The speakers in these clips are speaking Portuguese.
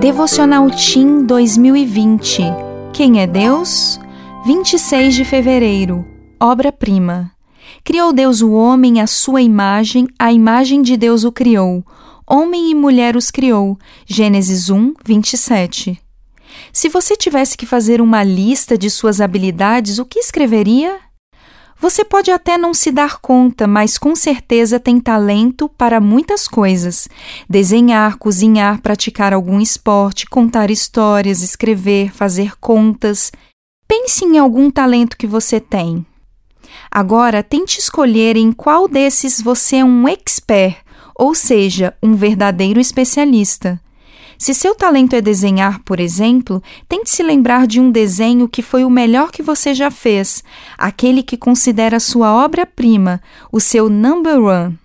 Devocional Team 2020. Quem é Deus? 26 de fevereiro. Obra-prima. Criou Deus o homem à sua imagem, a imagem de Deus o criou. Homem e mulher os criou. Gênesis 1, 27. Se você tivesse que fazer uma lista de suas habilidades, o que escreveria? Você pode até não se dar conta, mas com certeza tem talento para muitas coisas: desenhar, cozinhar, praticar algum esporte, contar histórias, escrever, fazer contas. Pense em algum talento que você tem. Agora, tente escolher em qual desses você é um expert, ou seja, um verdadeiro especialista. Se seu talento é desenhar, por exemplo, tente se lembrar de um desenho que foi o melhor que você já fez, aquele que considera sua obra-prima, o seu number one.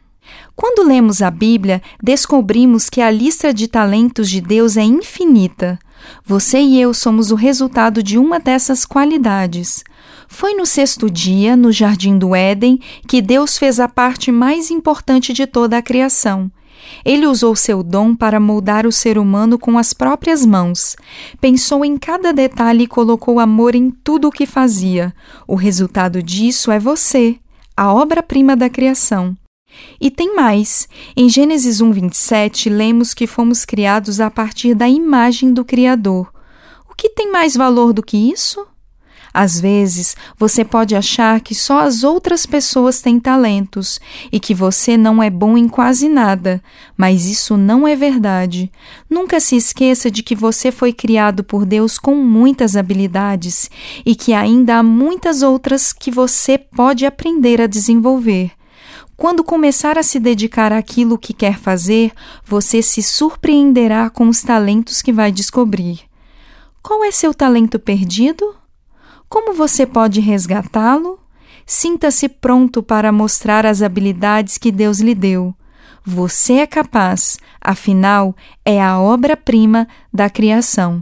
Quando lemos a Bíblia, descobrimos que a lista de talentos de Deus é infinita. Você e eu somos o resultado de uma dessas qualidades. Foi no sexto dia, no jardim do Éden, que Deus fez a parte mais importante de toda a criação. Ele usou seu dom para moldar o ser humano com as próprias mãos. Pensou em cada detalhe e colocou amor em tudo o que fazia. O resultado disso é você, a obra-prima da criação. E tem mais. Em Gênesis 1:27 lemos que fomos criados a partir da imagem do Criador. O que tem mais valor do que isso? Às vezes, você pode achar que só as outras pessoas têm talentos e que você não é bom em quase nada, mas isso não é verdade. Nunca se esqueça de que você foi criado por Deus com muitas habilidades e que ainda há muitas outras que você pode aprender a desenvolver. Quando começar a se dedicar àquilo que quer fazer, você se surpreenderá com os talentos que vai descobrir. Qual é seu talento perdido? Como você pode resgatá-lo? Sinta-se pronto para mostrar as habilidades que Deus lhe deu. Você é capaz, afinal, é a obra-prima da criação.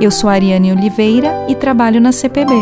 Eu sou Ariane Oliveira e trabalho na CPB.